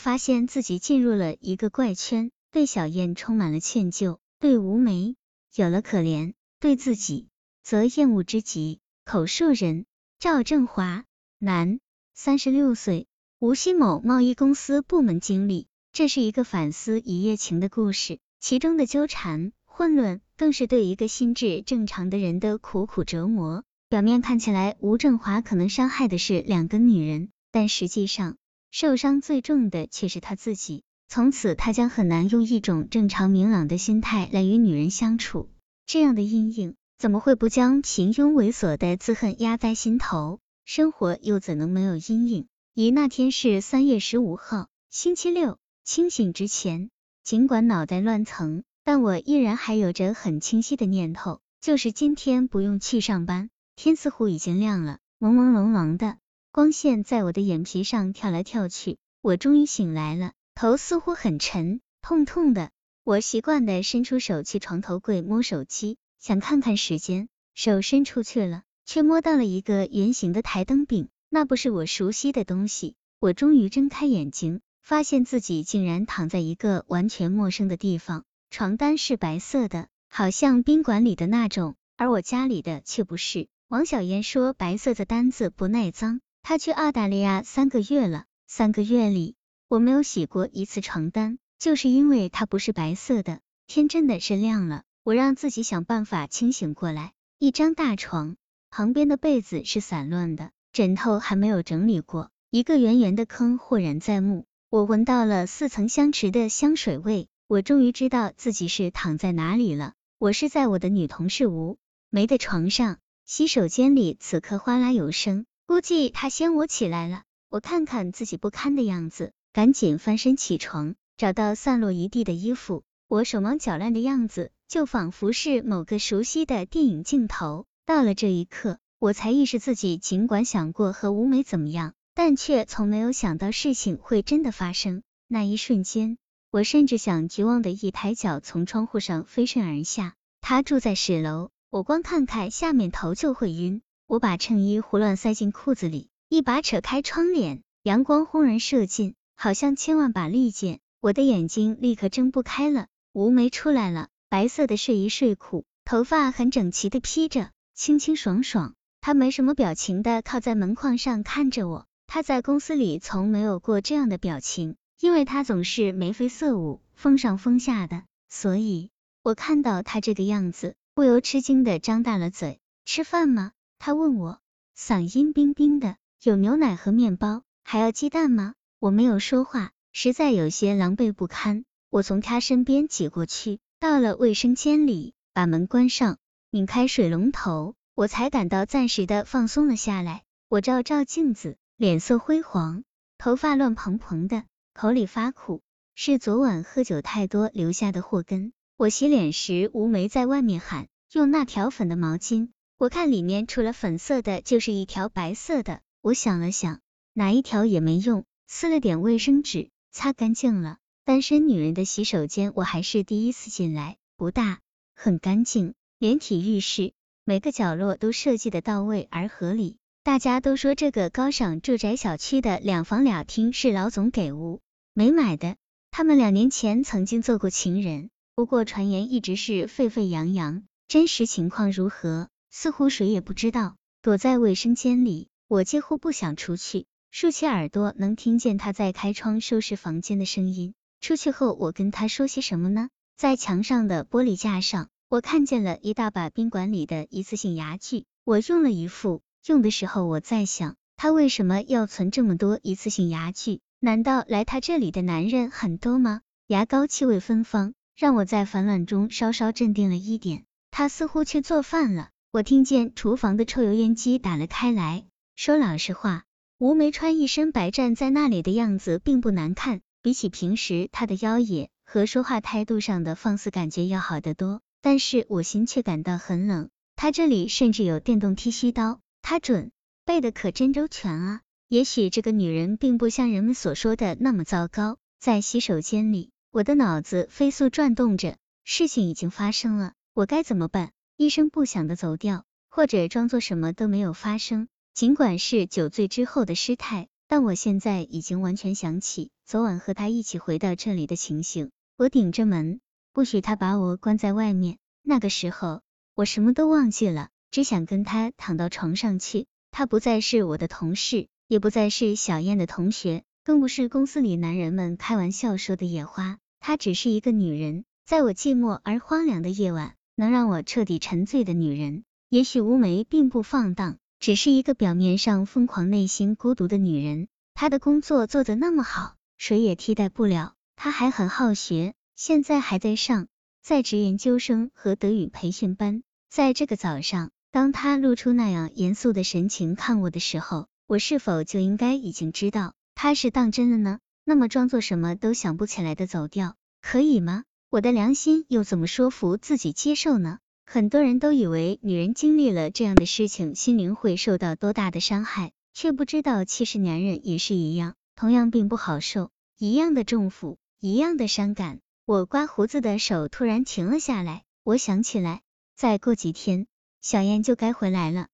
发现自己进入了一个怪圈，对小燕充满了歉疚，对吴梅有了可怜，对自己则厌恶之极。口述人：赵振华，男，三十六岁，无锡某贸易公司部门经理。这是一个反思一夜情的故事，其中的纠缠、混乱，更是对一个心智正常的人的苦苦折磨。表面看起来，吴振华可能伤害的是两个女人，但实际上，受伤最重的却是他自己。从此，他将很难用一种正常明朗的心态来与女人相处。这样的阴影，怎么会不将平庸猥琐的自恨压在心头？生活又怎能没有阴影？以那天是三月十五号，星期六。清醒之前，尽管脑袋乱层，但我依然还有着很清晰的念头，就是今天不用去上班。天似乎已经亮了，朦朦胧胧的光线在我的眼皮上跳来跳去。我终于醒来了，头似乎很沉，痛痛的。我习惯的伸出手去床头柜摸手机，想看看时间。手伸出去了，却摸到了一个圆形的台灯柄，那不是我熟悉的东西。我终于睁开眼睛。发现自己竟然躺在一个完全陌生的地方，床单是白色的，好像宾馆里的那种，而我家里的却不是。王小燕说白色的单子不耐脏，他去澳大利亚三个月了，三个月里我没有洗过一次床单，就是因为它不是白色的。天真的是亮了，我让自己想办法清醒过来。一张大床，旁边的被子是散乱的，枕头还没有整理过，一个圆圆的坑豁然在目。我闻到了似曾相识的香水味，我终于知道自己是躺在哪里了。我是在我的女同事吴梅的床上，洗手间里此刻哗啦有声，估计他先我起来了。我看看自己不堪的样子，赶紧翻身起床，找到散落一地的衣服，我手忙脚乱的样子，就仿佛是某个熟悉的电影镜头。到了这一刻，我才意识自己尽管想过和吴梅怎么样。但却从没有想到事情会真的发生。那一瞬间，我甚至想绝望的一抬脚从窗户上飞身而下。他住在十楼，我光看看下面头就会晕。我把衬衣胡乱塞进裤子里，一把扯开窗帘，阳光轰然射进，好像千万把利剑，我的眼睛立刻睁不开了。吴梅出来了，白色的睡衣睡裤，头发很整齐的披着，清清爽爽。她没什么表情的靠在门框上看着我。他在公司里从没有过这样的表情，因为他总是眉飞色舞、风上风下的，所以我看到他这个样子，不由吃惊的张大了嘴。吃饭吗？他问我，嗓音冰冰的。有牛奶和面包，还要鸡蛋吗？我没有说话，实在有些狼狈不堪。我从他身边挤过去，到了卫生间里，把门关上，拧开水龙头，我才感到暂时的放松了下来。我照照镜子。脸色灰黄，头发乱蓬蓬的，口里发苦，是昨晚喝酒太多留下的祸根。我洗脸时，吴梅在外面喊用那条粉的毛巾，我看里面除了粉色的，就是一条白色的。我想了想，哪一条也没用，撕了点卫生纸，擦干净了。单身女人的洗手间，我还是第一次进来，不大，很干净，连体浴室每个角落都设计的到位而合理。大家都说这个高尚住宅小区的两房两厅是老总给屋没买的，他们两年前曾经做过情人，不过传言一直是沸沸扬扬，真实情况如何，似乎谁也不知道。躲在卫生间里，我几乎不想出去，竖起耳朵能听见他在开窗收拾房间的声音。出去后，我跟他说些什么呢？在墙上的玻璃架上，我看见了一大把宾馆里的一次性牙具，我用了一副。用的时候，我在想，他为什么要存这么多一次性牙具？难道来他这里的男人很多吗？牙膏气味芬芳，让我在烦乱中稍稍镇定了一点。他似乎去做饭了。我听见厨房的抽油烟机打了开来。说老实话，吴梅穿一身白站在那里的样子并不难看，比起平时她的妖冶和说话态度上的放肆，感觉要好得多。但是我心却感到很冷。他这里甚至有电动剃须刀。他准备的可真周全啊！也许这个女人并不像人们所说的那么糟糕。在洗手间里，我的脑子飞速转动着，事情已经发生了，我该怎么办？一声不响的走掉，或者装作什么都没有发生。尽管是酒醉之后的失态，但我现在已经完全想起昨晚和他一起回到这里的情形。我顶着门，不许他把我关在外面。那个时候，我什么都忘记了，只想跟他躺到床上去。他不再是我的同事，也不再是小燕的同学，更不是公司里男人们开玩笑说的野花。她只是一个女人，在我寂寞而荒凉的夜晚，能让我彻底沉醉的女人。也许吴梅并不放荡，只是一个表面上疯狂、内心孤独的女人。她的工作做得那么好，谁也替代不了。她还很好学，现在还在上在职研究生和德语培训班。在这个早上，当她露出那样严肃的神情看我的时候，我是否就应该已经知道她是当真了呢？那么装作什么都想不起来的走掉，可以吗？我的良心又怎么说服自己接受呢？很多人都以为女人经历了这样的事情，心灵会受到多大的伤害，却不知道其实男人也是一样，同样并不好受，一样的重负，一样的伤感。我刮胡子的手突然停了下来，我想起来，再过几天，小燕就该回来了。